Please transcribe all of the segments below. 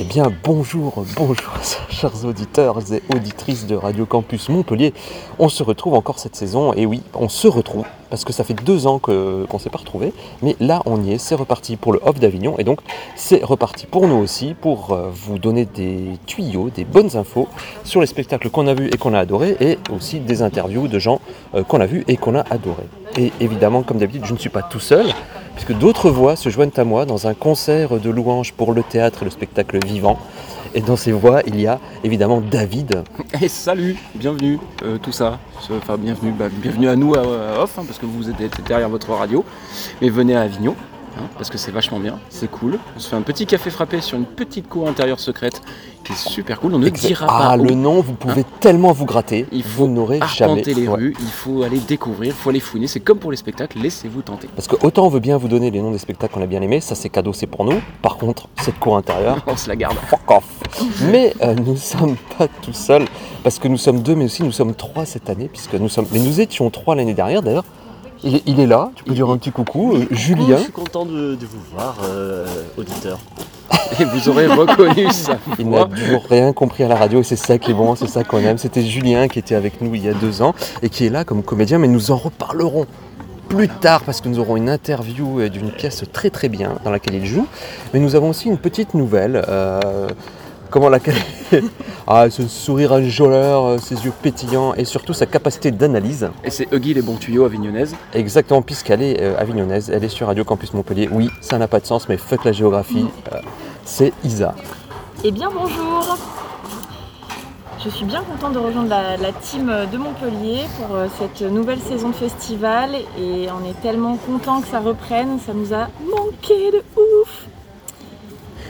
Eh bien, bonjour, bonjour, chers auditeurs et auditrices de Radio Campus Montpellier. On se retrouve encore cette saison, et oui, on se retrouve, parce que ça fait deux ans qu'on ne s'est pas retrouvé, mais là, on y est, c'est reparti pour le Off d'Avignon, et donc c'est reparti pour nous aussi, pour euh, vous donner des tuyaux, des bonnes infos sur les spectacles qu'on a vus et qu'on a adorés, et aussi des interviews de gens euh, qu'on a vus et qu'on a adorés. Et évidemment, comme d'habitude, je ne suis pas tout seul, puisque d'autres voix se joignent à moi dans un concert de louanges pour le théâtre et le spectacle vivant. Et dans ces voix, il y a évidemment David. Et salut, bienvenue, euh, tout ça. Enfin, bienvenue, bah, bienvenue à nous à, à Off, hein, parce que vous êtes derrière votre radio. Mais venez à Avignon, hein, parce que c'est vachement bien, c'est cool. On se fait un petit café frappé sur une petite cour intérieure secrète qui est super cool. On ne dira pas ah, où. le nom, vous pouvez tellement vous gratter, Il vous faut n'aurez jamais. les Ouais. rues, il faut aller découvrir, il faut aller fouiner. C'est comme pour les spectacles, laissez-vous tenter. Parce que autant on veut bien vous donner les noms des spectacles qu'on a bien aimés, ça c'est cadeau, c'est pour nous. Par contre, cette cour intérieure, On se la garde. fuck off. Mais euh, nous ne sommes pas tout seuls, parce que nous sommes deux, mais aussi nous sommes trois cette année, puisque nous sommes. Mais nous étions trois l'année dernière d'ailleurs. Il est, il est là, tu peux dire un petit coucou, euh, Julien. Je suis content de, de vous voir, euh, auditeur. Et vous aurez reconnu ça. Il n'a toujours rien compris à la radio et c'est ça qui est bon, c'est ça qu'on aime. C'était Julien qui était avec nous il y a deux ans et qui est là comme comédien, mais nous en reparlerons plus tard parce que nous aurons une interview euh, d'une pièce très très bien dans laquelle il joue. Mais nous avons aussi une petite nouvelle. euh, comment la Ah, ce sourire enjôleur, euh, ses yeux pétillants et surtout sa capacité d'analyse. Et c'est Huggy les bons tuyaux avignonnaises. Exactement, puisqu'elle est euh, avignonnaise, elle est sur Radio Campus Montpellier. Oui, ça n'a pas de sens, mais fuck la géographie. euh, c'est Isa. Eh bien bonjour Je suis bien contente de rejoindre la, la team de Montpellier pour euh, cette nouvelle saison de festival et on est tellement content que ça reprenne, ça nous a manqué de ouf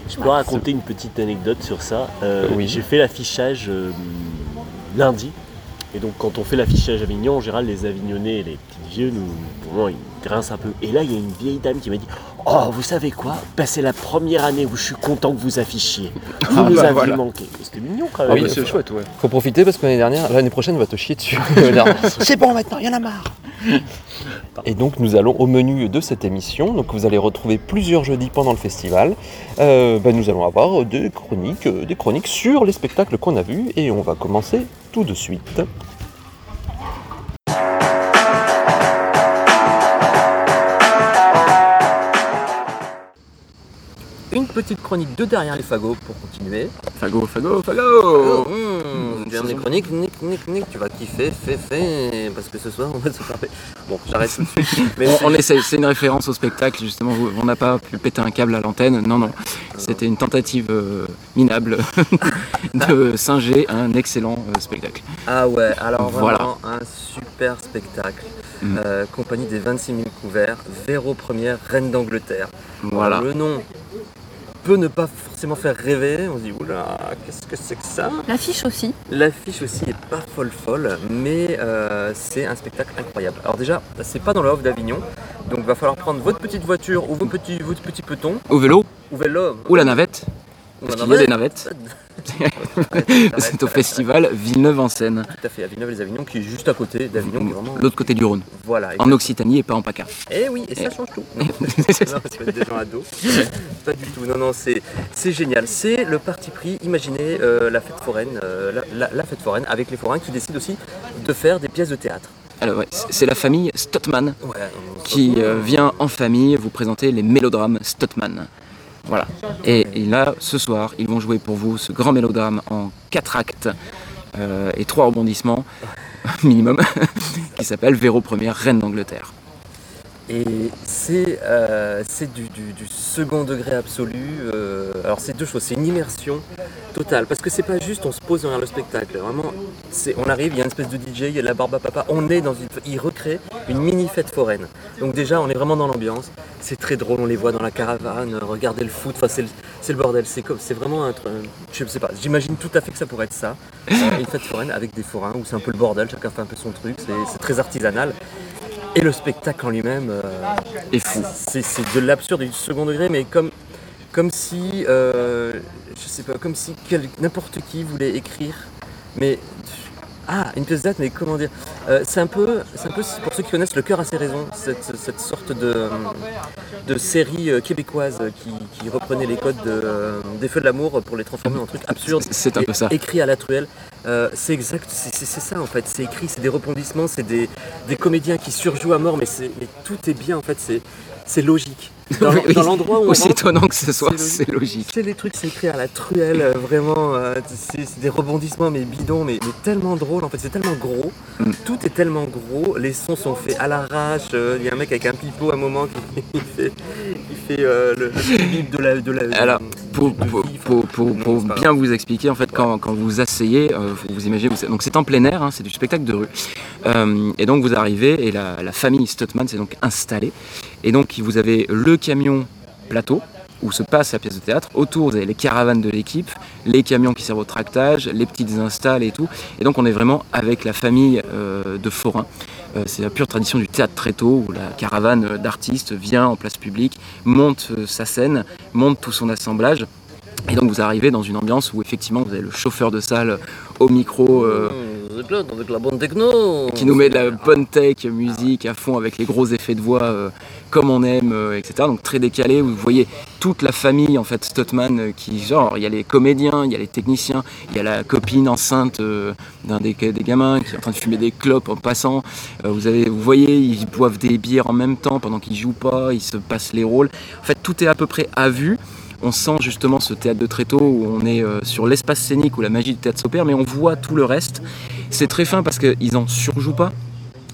Je peux raconter une petite anecdote sur ça. Euh, Oui. J'ai fait l'affichage euh, lundi. Et donc quand on fait l'affichage à Avignon, en général les Avignonnais et les petits vieux, nous, pour moi, ils grincent un peu. Et là, il y a une vieille dame qui m'a dit Oh, vous savez quoi? Bah, C'est la première année où je suis content que vous affichiez. Vous Ah, nous bah, avez voilà. manqué. C'était mignon quand Ah même. oui, bah, c'est chouette, ouais. Faut profiter parce que l'année dernière, l'année prochaine, on va te chier dessus. C'est bon maintenant, il y en a marre. Et donc nous allons au menu de cette émission. Donc vous allez retrouver plusieurs jeudis pendant le festival. Euh, ben, nous allons avoir des chroniques, euh, des chroniques sur les spectacles qu'on a vus et on va commencer tout de suite. Petite chronique de derrière les fagots pour continuer. Fago, fago, fago Mmh, J'aime les chroniques, nique, nique, nique, tu vas kiffer, fais, fais, parce que ce soir on va se faire. Bon, j'arrête tout de suite. Mais On, on essaie, c'est une référence au spectacle, justement, on n'a pas pu péter un câble à l'antenne, non, non. C'était une tentative euh, minable de singer un excellent euh, spectacle. Ah ouais, alors Voilà. vraiment un super spectacle. Mm. Euh, compagnie des 26 000 couverts, Véro Première, Reine d'Angleterre. Voilà. Alors, le nom peut ne pas forcément faire rêver, on se dit oula, qu'est-ce que c'est que ça? L'affiche aussi. L'affiche aussi est pas folle folle, mais euh, c'est un spectacle incroyable. Alors déjà, c'est pas dans le off d'Avignon, donc va falloir prendre votre petite voiture ou vos petits, votre petit peloton, Au vélo. Ou vélo, ou la navette, parce qu'il y a des navette. navettes. C'est au festival Villeneuve en Seine, Tout à fait, à Villeneuve-les-Avignon, qui est juste à côté d'Avignon, vraiment... l'autre côté du Rhône, Voilà, en Occitanie et pas en PACA. Eh oui, et ça change tout. Non, c'est pas des gens ados. Pas du tout. Non, non, c'est génial. C'est le parti pris. Imaginez euh, la fête foraine, euh, la, la- la fête foraine avec les forains qui décident aussi de faire des pièces de théâtre. Alors ouais, c'est la famille Ouais, se qui euh, vient en famille vous présenter les mélodrames Stottman. Voilà. Et, là, ce soir, ils vont jouer pour vous ce grand mélodrame en quatre actes euh, et trois rebondissements minimum, qui s'appelle Véro Première, Reine d'Angleterre. Et c'est euh, du, second degré absolu. euh, alors c'est deux choses, c'est une immersion totale. Parce que c'est pas juste on se pose derrière le spectacle. Vraiment, on arrive, il y a une espèce de DJ, il y a la barbe à papa. On est dans une. Il recrée une mini fête foraine. Donc déjà on est vraiment dans l'ambiance. C'est très drôle, on les voit dans la caravane, euh, regarder le foot, enfin c'est le, le bordel. C'est vraiment un truc. Je sais pas, j'imagine tout à fait que ça pourrait être ça. Une fête foraine avec des forains où c'est un peu le bordel, chacun fait un peu son truc, c'est très artisanal. Et le spectacle en lui-même, euh, Et fou. c'est de l'absurde du second degré, mais comme, comme si, euh, je sais pas, comme si n'importe qui voulait écrire, mais ah, une pièce théâtre, mais comment dire Euh, c'est un peu, c'est un peu pour ceux qui connaissent Le cœur a ses raisons, cette, cette sorte de, de série euh, québécoise qui, qui reprenait les codes de, euh, des feux de l'amour pour les transformer en trucs absurdes. C'est un et peu ça. Écrit à la truelle. Euh, c'est exact, c'est ça en fait. C'est écrit, c'est des rebondissements, c'est des, des comédiens qui surjouent à mort, mais, c'est- mais tout est bien en fait. C'est logique. Dans, Oui, oui, dans l'endroit où on Aussi étonnant que ce soit, c'est logique. c'est les trucs, c'est écrit à la truelle, euh, vraiment. euh, c'est des rebondissements, mais bidons, mais, mais tellement drôle. En fait, c'est tellement gros. Mm. Tout est tellement gros. Les sons sont faits à l'arrache. Il y a un mec avec un pipeau à un moment qui fait, fait euh, le, de la. De la Alors, Pour, vie, non, bien vous expliquer, en fait, quand, quand vous asseyez, euh, vous vous imaginez, vous- donc c'est en plein air, hein, c'est du spectacle de rue. Euh, et donc vous arrivez et la, la famille Stuttman s'est donc installée. Et donc vous avez le camion plateau où se passe la pièce de théâtre. Autour, vous avez les caravanes de l'équipe, les camions qui servent au tractage, les petites installes et tout. Et donc on est vraiment avec la famille euh, de forains. Euh, c'est la pure tradition du théâtre très tôt où la caravane d'artistes vient en place publique, monte euh, sa scène, monte tout son assemblage. Et donc vous arrivez dans une ambiance où effectivement vous avez le chauffeur de salle au micro euh, Avec la bonne techno. qui nous met de la bonne tech musique à fond avec les gros effets de voix euh, comme on aime, euh, etc. Donc très décalé, vous voyez toute la famille en fait Stuttman euh, qui genre il y a les comédiens, il y a les techniciens, il y a la copine enceinte d'un des, gamins qui est en train de fumer des clopes en passant. Vous avez, vous voyez, ils boivent des bières en même temps pendant qu'ils jouent pas, ils se passent les rôles. En fait tout est à peu près à vue. On sent justement ce théâtre de Tréteau où on est sur l'espace scénique où la magie du théâtre s'opère, mais on voit tout le reste. C'est très fin parce qu'ils en surjouent pas,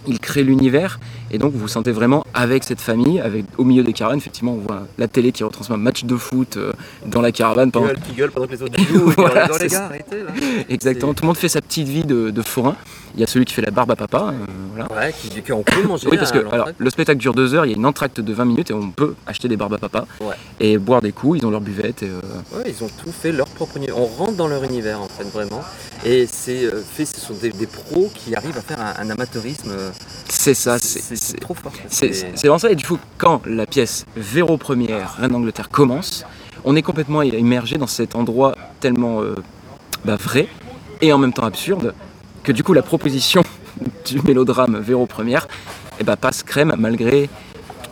ils créent l'univers et donc vous vous sentez vraiment avec cette famille, avec au milieu des caravanes. Effectivement, on voit la télé qui retransmet un match de foot euh, dans la caravane pendant. Gueule, qui gueule pendant que les autres jouent. Voilà, dans les gars, arrêtez là. Exactement, tout le monde fait sa petite vie de, de forain. Il y a celui qui fait la barbe à papa, euh, voilà. Ouais, qui, qui on peut manger. Oui, parce que alors, le spectacle dure deux heures, il y a une entracte de 20 minutes et on peut acheter des barbes à papa Ouais. et boire des coups. Ils ont leur buvette. Et, euh, Ouais, ils ont tout fait leur propre univers. On rentre dans leur univers en fait vraiment. Et c'est euh, fait, ce sont des, des pros qui arrivent à faire un, un amateurisme. c'est ça, c'est trop fort. C'est vraiment ça, et du coup, quand la pièce Véro première, Reine d'Angleterre commence, on est complètement immergé dans cet endroit tellement bah, vrai et en même temps absurde que du coup, la proposition du mélodrame Véro première eh bah, passe crème malgré,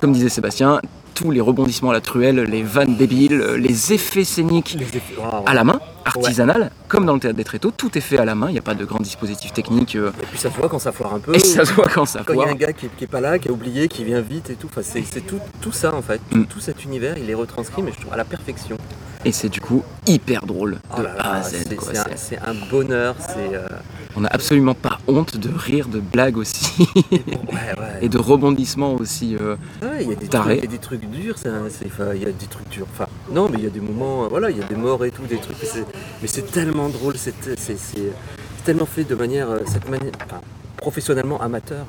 comme disait Sébastien, tous les rebondissements à la truelle, les vannes débiles, les effets scéniques Les effets- ah, à la main, artisanal, comme dans le théâtre des tréteaux, tout est fait à la main, il n'y a pas de grands dispositifs techniques, euh, Et puis ça se voit quand ça foire un peu. et ça se voit quand ça Quand il y foire. a un gars qui, qui est pas là, qui a oublié, qui vient vite et tout. Enfin, c'est tout, tout ça en fait. Mm. Tout cet univers, il est retranscrit, mais je trouve à la perfection. Et c'est du coup hyper drôle de Oh là A à là, Z. c'est un, un bonheur. C'est euh, On n'a absolument pas honte de rire de blagues aussi ouais, ouais. et de rebondissements aussi. euh, Ouais, il y a des trucs, il y a des trucs durs, il y a des trucs durs. Enfin, non, mais il y a des moments, euh, voilà, il y a des morts et tout, des trucs. Mais c'est, tellement drôle, c'est, tellement fait de manière, euh, cette manière, enfin, professionnellement amateur.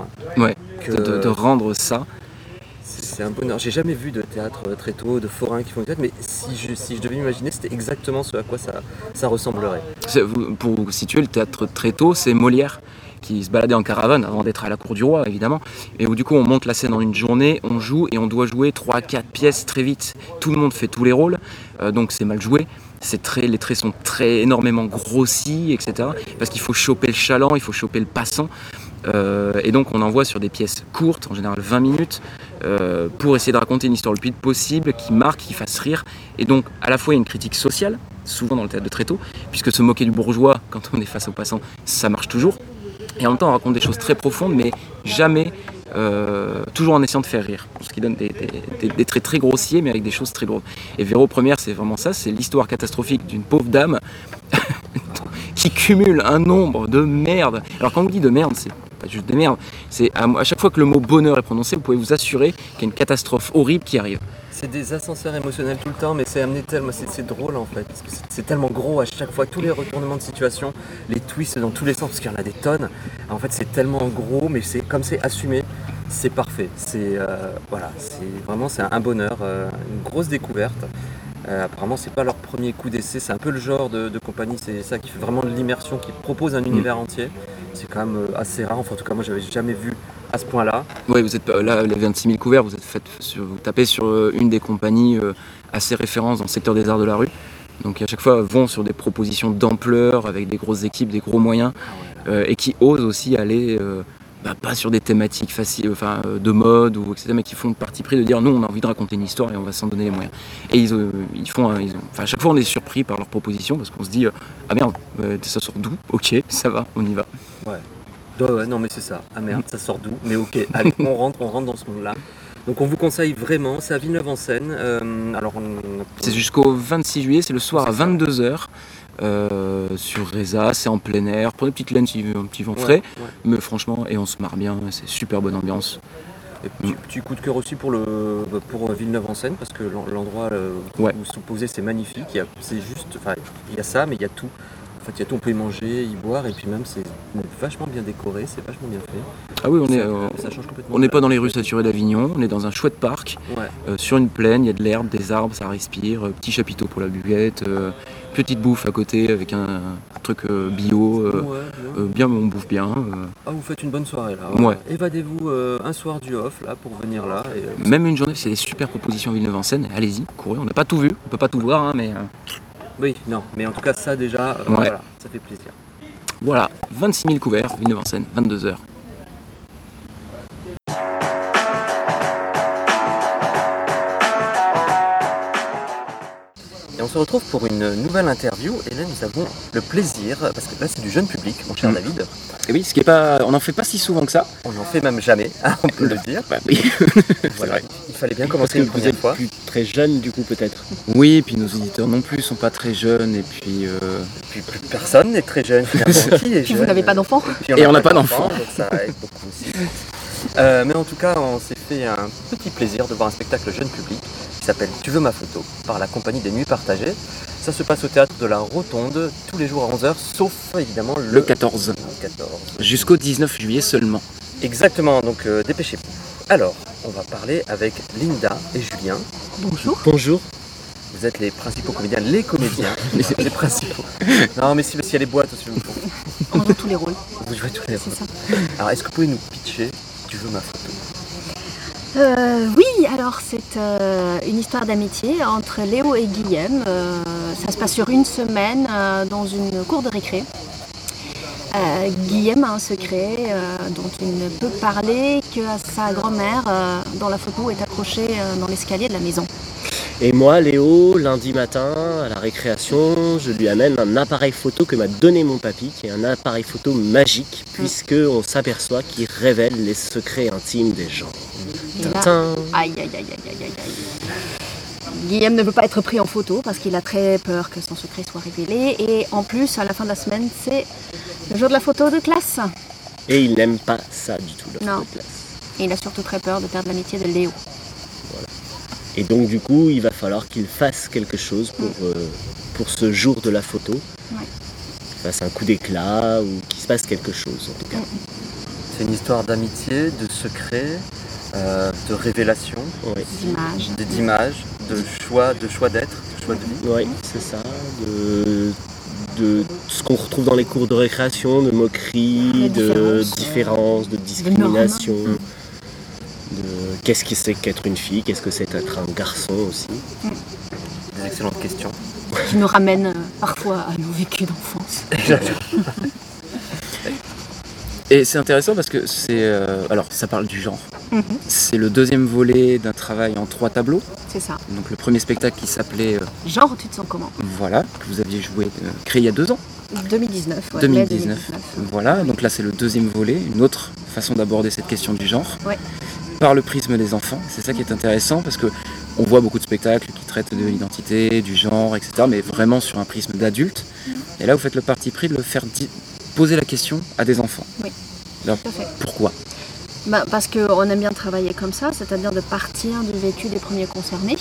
Que de rendre ça. C'est, un bonheur. J'ai jamais vu de théâtre euh, très tôt, de forains qui font du théâtre, mais si je, devais m'imaginer, c'était exactement ce à quoi ça, ressemblerait. Pour vous situer, le théâtre très tôt, c'est Molière qui se baladait en caravane avant d'être à la cour du roi évidemment et où du coup on monte la scène en une journée, on joue et on doit jouer 3-4 pièces très vite. Tout le monde fait tous les rôles, euh, donc c'est mal joué. Les traits sont très énormément grossis, etc. Parce qu'il faut choper le chaland, il faut choper le passant. Euh, et donc on envoie sur des pièces courtes, en général 20 minutes, euh, pour essayer de raconter une histoire le plus possible, qui marque, qui fasse rire. Et donc à la fois il y a une critique sociale, souvent dans le théâtre de Tréteau, puisque se moquer du bourgeois quand on est face au passant, ça marche toujours. Et en même temps on raconte des choses très profondes, mais jamais, euh, toujours en essayant de faire rire. Ce qui donne des, traits très grossiers, mais avec des choses très lourdes. Et Véro première, c'est vraiment ça, c'est l'histoire catastrophique d'une pauvre dame qui cumule un nombre de merde. Alors quand on dit de merde, c'est pas juste des merdes, c'est à, à chaque fois que le mot bonheur est prononcé, vous pouvez vous assurer qu'il y a une catastrophe horrible qui arrive. C'est des ascenseurs émotionnels tout le temps, mais c'est amené tellement, c'est, c'est drôle en fait, parce que c'est, tellement gros à chaque fois, tous les retournements de situation, les twists dans tous les sens, parce qu'il y en a des tonnes. En fait, c'est tellement gros, mais c'est comme c'est assumé, c'est parfait. C'est euh, voilà, c'est vraiment c'est un bonheur, euh, une grosse découverte. Euh, apparemment, c'est pas leur premier coup d'essai, c'est un peu le genre de, de compagnie, c'est ça qui fait vraiment de l'immersion, qui propose un univers entier. C'est quand même euh, assez rare. Enfin, en tout cas, moi, j'avais jamais vu à ce point-là. Oui, vous êtes là, les 26 000 couverts, vous êtes fait sur- vous tapez sur euh, une des compagnies euh, assez références dans le secteur des arts de la rue. Donc à chaque fois vont sur des propositions d'ampleur avec des grosses équipes, des gros moyens, euh, et qui osent aussi aller euh, bah, pas sur des thématiques faciles, enfin, de mode ou etc., mais qui font le parti pris de dire nous on a envie de raconter une histoire et on va s'en donner les moyens. Et ils, euh, ils font, un- ils ont, enfin, à chaque fois on est surpris par leurs propositions parce qu'on se dit ah merde, ça sort d'où? Ok, ça va, on y va. Ouais, ouais, non mais c'est ça. Ah merde, ça sort d'où? Mais ok, allez, on rentre, on rentre dans ce monde-là. Donc on vous conseille vraiment, c'est à Villeneuve-en-Seine. Euh, alors on a- C'est jusqu'au 26 juillet, c'est le soir à C'est ça. 22h sur Reza, c'est en plein air, pour des petites laines, si un petit vent Ouais, frais, ouais. mais franchement, et on se marre bien, c'est super bonne ambiance. Et petit, petit coup de cœur aussi pour, le, pour Villeneuve-en-Seine parce que l'en- l'endroit euh, où se posez c'est magnifique. C'est juste, enfin, il y a ça, mais il y a tout. En fait, il y a tout, on peut y manger, y boire, et puis même c'est vachement bien décoré, c'est vachement bien fait. Ah oui, on ça, est, euh, ça change complètement. on n'est pas dans les rues saturées d'Avignon, on est dans un chouette parc, Ouais. euh, sur une plaine, il y a de l'herbe, des arbres, ça respire, euh, petit chapiteau pour la buvette, petite bouffe à côté avec un, un truc bio, Ouais, ouais. bien, on bouffe bien. Ah, vous faites une bonne soirée là. Ouais. Évadez-vous un soir du off là pour venir là. Et, Même une journée, c'est des super propositions à Villeneuve-en-Seine, allez-y, courez, on n'a pas tout vu, on peut pas tout voir, hein, mais Oui, non, mais en tout cas ça déjà, euh, Ouais. voilà, ça fait plaisir. voilà, 26 000 couverts, Villeneuve-en-Seine, 22h. Et se retrouve pour une nouvelle interview et là nous avons le plaisir, parce que là c'est du jeune public, mon cher Mm. David, Et oui, ce qui est pas, on n'en fait pas si souvent que ça. on n'en fait même jamais, hein, on peut le dire. Bah oui. Voilà. vrai. Il fallait bien Parce commencer que une vous première êtes fois. plus très jeune du coup peut-être. Oui, et puis nos auditeurs non plus sont pas très jeunes, et puis euh, Puis plus personne n'est très jeune finalement. Qui est Puis vous jeune n'avez pas d'enfant Et on n'a pas ça aide beaucoup aussi. Euh, mais en tout cas, on s'est fait un petit plaisir de voir un spectacle jeune public s'appelle Tu veux ma photo par la compagnie des Nuits Partagées. Ça se passe au théâtre de la Rotonde tous les jours à 11h, sauf évidemment le, le 14. 14. Jusqu'au 19 juillet seulement. Exactement, donc euh, dépêchez-vous. Alors, on va parler avec Linda et Julien. Bonjour. Bonjour. Vous êtes les principaux comédiens, les comédiens, les, les principaux. Non, mais si, qu'il y a les boîtes aussi. On joue tous les rôles, Vous jouez tous les ça. Alors, est-ce que vous pouvez nous pitcher Tu veux ma photo Euh, oui, alors c'est euh, une histoire d'amitié entre Léo et Guillaume. Euh, ça se passe sur une semaine euh, dans une cour de récré. Guillaume a un secret dont il ne peut parler qu'à sa grand-mère, dont la photo est accrochée dans l'escalier de la maison. Et moi, Léo, lundi matin, à la récréation, je lui amène un appareil photo que m'a donné mon papy, qui est un appareil photo magique, puisque on s'aperçoit qu'il révèle les secrets intimes des gens. Et là, Tintin. Aïe, aïe, aïe, aïe, aïe, aïe, aïe. Guillaume ne veut pas être pris en photo parce qu'il a très peur que son secret soit révélé. Et en plus, à la fin de la semaine, c'est le jour de la photo de classe. Et il n'aime pas ça du tout, le Non. photo de classe. Et il a surtout très peur de perdre l'amitié de Léo. Et donc du coup, il va falloir qu'il fasse quelque chose pour, euh, pour ce jour de la photo. Ouais. Qu'il fasse un coup d'éclat ou qu'il se passe quelque chose en tout cas. C'est une histoire d'amitié, de secret, euh, de révélation, Ouais. D'images, de choix, de choix d'être, de choix de vie. Oui, c'est ça. De, de ce qu'on retrouve dans les cours de récréation, de moquerie, De de différence. de discrimination. De qu'est-ce que c'est qu'être une fille, qu'est-ce que c'est être un garçon aussi. Des excellentes questions. Qui nous ramène euh, parfois à nos vécus d'enfance. Et c'est intéressant parce que c'est. euh, alors, ça parle du genre. Mhm. C'est le deuxième volet d'un travail en trois tableaux. C'est ça. Donc, le premier spectacle qui s'appelait euh, Genre, tu te sens comment? Voilà, que vous aviez joué, euh, créé il y a deux ans. 2019. ouais, mai 2019. Voilà, donc là c'est le deuxième volet, une autre façon d'aborder cette question du genre. Ouais. Par le prisme des enfants. C'est ça qui est intéressant parce que on voit beaucoup de spectacles qui traitent de l'identité, du genre, etc. Mais vraiment sur un prisme d'adulte. Et là vous faites le parti pris de le faire poser la question à des enfants. Oui. Alors, Tout à fait. pourquoi? Bah, parce qu'on aime bien travailler comme ça, c'est-à-dire de partir du vécu des premiers concernés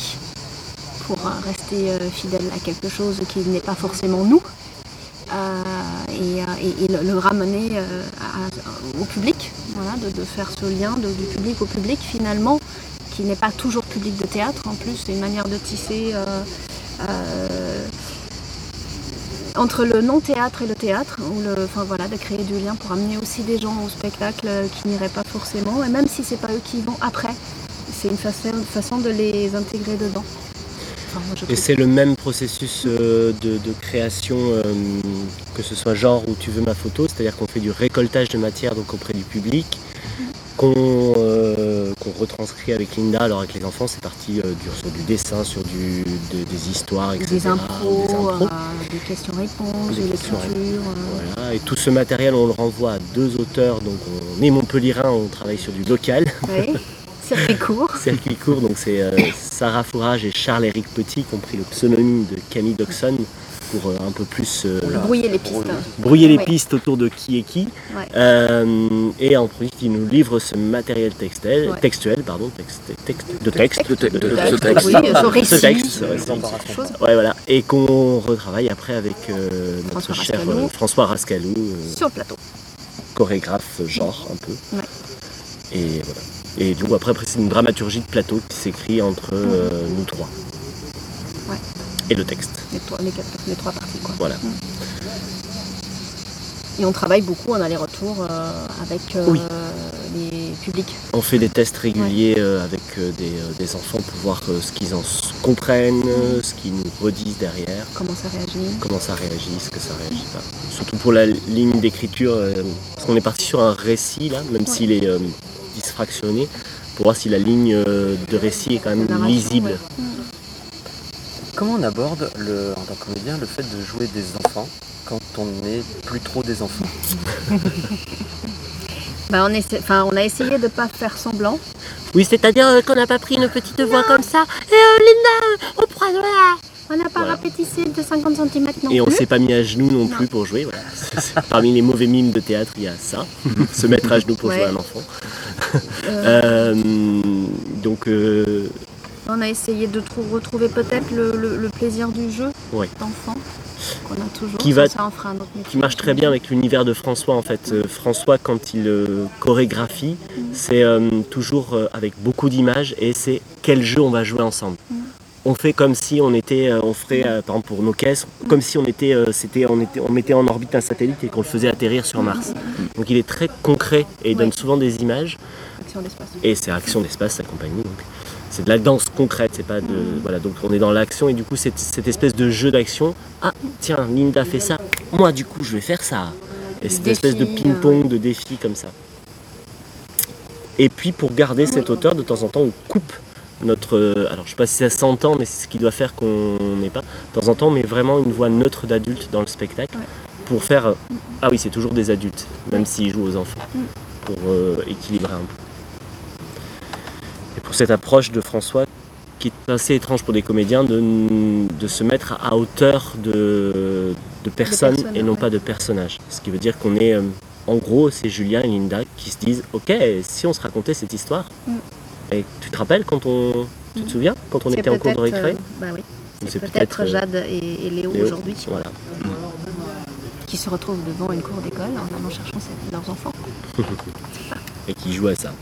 pour euh, rester euh, fidèle à quelque chose qui n'est pas forcément nous euh, et, le, ramener au public, voilà, de, de faire ce lien du public au public finalement qui n'est pas toujours public de théâtre. En plus, c'est une manière de tisser entre le non-théâtre et le théâtre, ou le, enfin voilà, de créer du lien pour amener aussi des gens au spectacle euh, qui n'iraient pas forcément, et même si c'est pas eux qui y vont après, c'est une façon, façon de les intégrer dedans. Enfin, moi, je Et c'est le même processus euh, de, de création, euh, que ce soit genre ou tu veux ma photo, c'est-à-dire qu'on fait du récoltage de matière donc auprès du public, qu'on euh, qu'on retranscrit avec Linda. Alors avec les enfants, c'est parti euh, du- sur du dessin, sur du, de- des histoires, etc. Des impros, des impros. euh, des questions-réponses, Des questions- euh, Voilà. Et tout ce matériel, on le renvoie à deux auteurs. Donc on est Montpellierin, on travaille sur du local. oui. Circuit court. Circuit court, donc c'est Sarah Fourage et Charles-Éric Petit qui ont pris le pseudonyme de Camille Doxon pour euh, un peu plus euh, Brouiller les pistes. brouiller les Ouais. pistes autour de qui est qui. Ouais. Euh, et en plus, qui nous livre ce matériel textuel, Ouais. textuel pardon, texte, texte- de texte. De te- de- de- de de texte. Oui, ce texte. Ouais, voilà. Et qu'on retravaille après avec notre François cher Rascalou. François Rascalou, Sur le plateau. chorégraphe genre un peu. Et voilà. Et donc après, après c'est une dramaturgie de plateau qui s'écrit entre euh, nous trois. Ouais. Et le texte. Les trois, les quatre- les trois parties. Quoi. Voilà. Et on travaille beaucoup en aller-retour euh, avec euh, Oui. les publics. On fait des tests réguliers euh, avec des, des enfants pour voir ce qu'ils en comprennent, euh, ce qu'ils nous redisent derrière, Comment ça réagit comment ça réagit, ce que ça réagit pas. Surtout pour la ligne d'écriture, parce qu'on est parti sur un récit là, même Ouais. s'il est dysfractionné, pour voir si la ligne de récit est quand même lisible. ouais. Comment on aborde, le, en tant que comédien, le fait de jouer des enfants quand on n'est plus trop des enfants? Bah, on, enfin, on a essayé de ne pas faire semblant. Oui, c'est-à-dire euh, qu'on n'a pas pris une petite voix comme ça. Et euh, Linda, euh, on prend On n'a pas Voilà. rapétissé de 50 cm non Et on plus. s'est pas mis à genoux non Non. plus pour jouer. Voilà. Parmi les mauvais mimes de théâtre, il y a ça, se mettre à genoux pour Ouais. jouer un enfant. Euh, Euh, donc euh, On a essayé de trou- retrouver peut-être le, le- le plaisir du jeu Ouais. d'enfant qu'on a toujours. Qui va- Ça en fera un autre métier. qui marche très bien avec l'univers de François en fait. Euh, François quand il euh, chorégraphie, c'est euh, toujours avec beaucoup d'images et c'est quel jeu on va jouer ensemble. On fait comme si on était, on ferait par exemple pour nos caisses, comme si on était, c'était, on était, on mettait en orbite un satellite et qu'on le faisait atterrir sur Mars. Donc il est très concret et il donne souvent des images Action d'espace. et c'est Action d'espace sa compagnie. Donc c'est de la danse concrète, c'est pas de voilà donc on est dans l'action et du coup cette, cette espèce de jeu d'action. Ah tiens Linda fait ça, moi du coup je vais faire ça. Et cette espèce de ping-pong de défi comme ça. Et puis pour garder cette hauteur, de temps en temps on coupe notre. euh, Alors je sais pas si ça s'entend, mais c'est ce qui doit faire qu'on n'est pas. De temps en temps on met vraiment une voix neutre d'adulte dans le spectacle Ouais. pour faire. euh, Ah oui, c'est toujours des adultes, même s'ils jouent aux enfants, pour euh, équilibrer un peu. Pour cette approche de François, qui est assez étrange pour des comédiens, de, de se mettre à hauteur de, de personnes personnes, et non ouais. pas de personnages. Ce qui veut dire qu'on est, euh, en gros, c'est Julien et Linda qui se disent, ok, si on se racontait cette histoire, Mm. et tu te rappelles quand on, tu te souviens quand on était en cours de récré euh, bah oui. C'est peut-être euh, Jade et, et Léo, Léo. aujourd'hui Voilà. qui se retrouvent devant une cour d'école en allant chercher ses- leurs enfants. Et qui jouent à ça.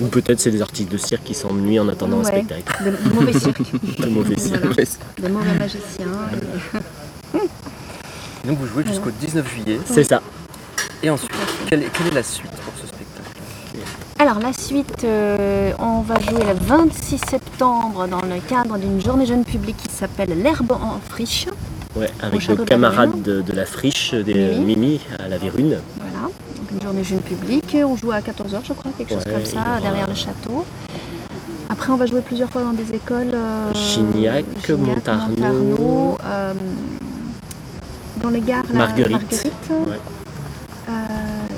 Ou peut-être c'est des artistes de cirque qui s'ennuient en attendant un Ouais. spectacle. De, de mauvais cirques, De mauvais cirque. Voilà. de mauvais magiciens. et- Donc vous jouez jusqu'au 19 juillet. C'est ça. Et ensuite, quelle est, quelle est la suite pour ce spectacle? Alors la suite, euh, on va jouer le 26 septembre dans le cadre d'une journée jeune publique qui s'appelle L'herbe en friche. Ouais, avec nos de la camarades de, de la friche des Mimi. Mimi à la Vérune. Une journée jeune public. On joue à 14h, je crois, quelque chose comme ça, aura- derrière le château. Après, on va jouer plusieurs fois dans des écoles. euh, Gignac, Montarno. Montarno, euh, dans les gares. Marguerite. Marguerite. Ouais. Euh,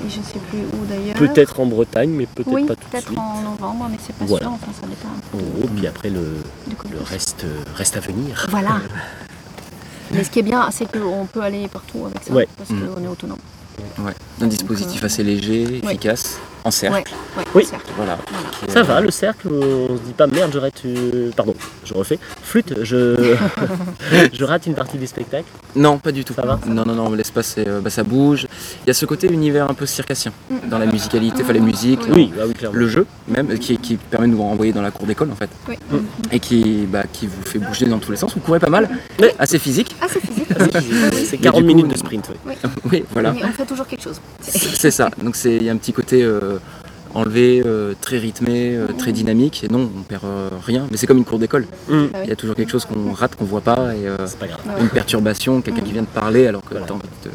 et je ne sais plus où d'ailleurs. Peut-être en Bretagne, mais peut-être Oui, pas tout de peut-être suite. en novembre, mais c'est pas Voilà. sûr. Enfin, ça dépend En gros, puis après le, reste, reste à venir. Voilà. Mais ce qui est bien, c'est qu'on peut aller partout avec ça, Ouais. parce Mm. qu'on est autonome. Ouais. Un dispositif assez léger, efficace, en cercle. Ouais, ouais, Oui. cercle. Voilà. Ça va, le cercle, on se dit pas merde, je rate. euh, Pardon, je refais. Flûte, je, je rate une partie du spectacle. Non, pas du tout. Ça va Non, non, non, l'espace, c'est, euh, bah, ça bouge. Il y a ce côté univers un peu circassien dans la musicalité, enfin les musiques, Oui, bah oui, clairement. le jeu même, qui, qui permet de vous renvoyer dans la cour d'école en fait. Oui. Et qui, bah, qui vous fait bouger dans tous les sens. Vous courez pas mal, Ouais. assez physique. Ah, c'est physique. C'est Mais 40 du coup, minutes de sprint. oui. Oui, voilà. Mais on fait toujours quelque chose. C'est ça. Donc c'est- il y a un petit côté euh, enlevé, euh, très rythmé, euh, très dynamique. Et non, on perd euh, rien. Mais c'est comme une cour d'école. Mm. Ah Il y a toujours quelque chose qu'on rate, qu'on voit pas. Et, euh, C'est pas grave. une perturbation, quelqu'un qui vient de parler alors que Voilà. t'as envie de te-